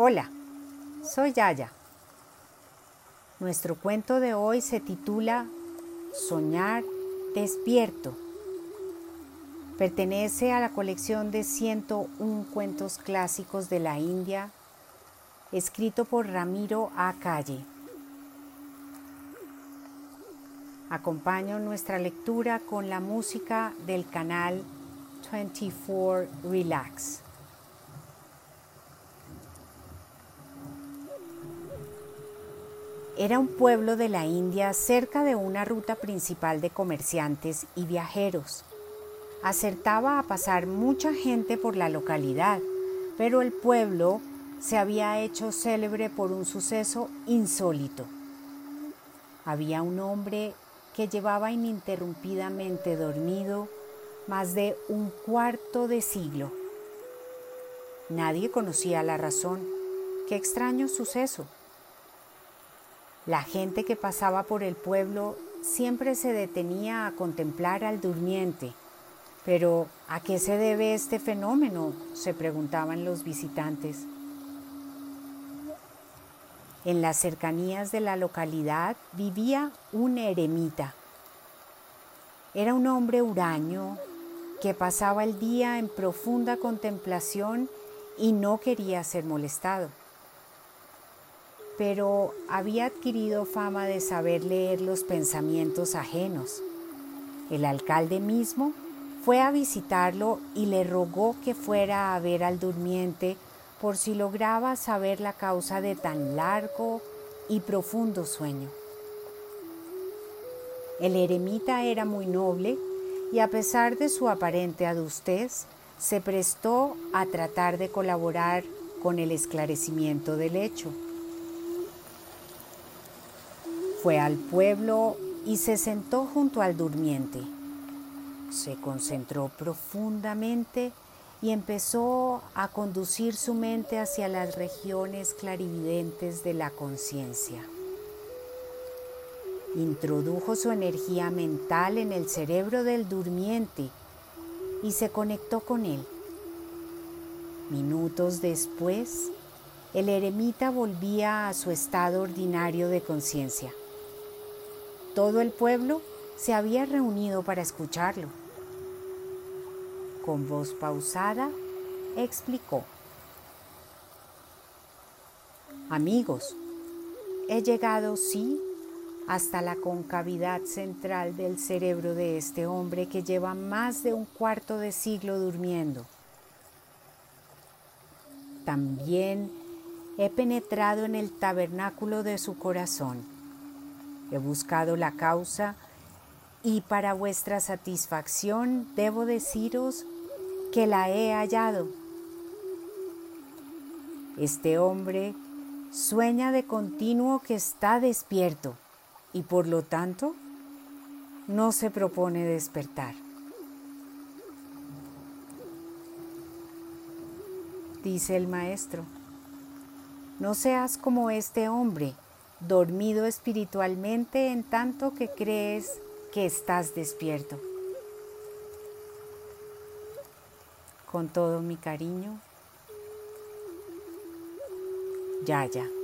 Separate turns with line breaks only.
Hola, soy Yaya. Nuestro cuento de hoy se titula Soñar despierto. Pertenece a la colección de 101 cuentos clásicos de la India, escrito por Ramiro A. Calle. Acompaño nuestra lectura con la música del canal 24 Relax. Era un pueblo de la India cerca de una ruta principal de comerciantes y viajeros. Acertaba a pasar mucha gente por la localidad, pero el pueblo se había hecho célebre por un suceso insólito. Había un hombre que llevaba ininterrumpidamente dormido más de un cuarto de siglo. Nadie conocía la razón. Qué extraño suceso. La gente que pasaba por el pueblo siempre se detenía a contemplar al durmiente. Pero, ¿a qué se debe este fenómeno? se preguntaban los visitantes. En las cercanías de la localidad vivía un eremita. Era un hombre huraño que pasaba el día en profunda contemplación y no quería ser molestado pero había adquirido fama de saber leer los pensamientos ajenos. El alcalde mismo fue a visitarlo y le rogó que fuera a ver al durmiente por si lograba saber la causa de tan largo y profundo sueño. El eremita era muy noble y a pesar de su aparente adustez, se prestó a tratar de colaborar con el esclarecimiento del hecho. Fue al pueblo y se sentó junto al durmiente. Se concentró profundamente y empezó a conducir su mente hacia las regiones clarividentes de la conciencia. Introdujo su energía mental en el cerebro del durmiente y se conectó con él. Minutos después, el eremita volvía a su estado ordinario de conciencia. Todo el pueblo se había reunido para escucharlo. Con voz pausada, explicó. Amigos, he llegado, sí, hasta la concavidad central del cerebro de este hombre que lleva más de un cuarto de siglo durmiendo. También he penetrado en el tabernáculo de su corazón He buscado la causa y para vuestra satisfacción debo deciros que la he hallado. Este hombre sueña de continuo que está despierto y por lo tanto no se propone despertar. Dice el maestro, no seas como este hombre dormido espiritualmente en tanto que crees que estás despierto. Con todo mi cariño, Yaya.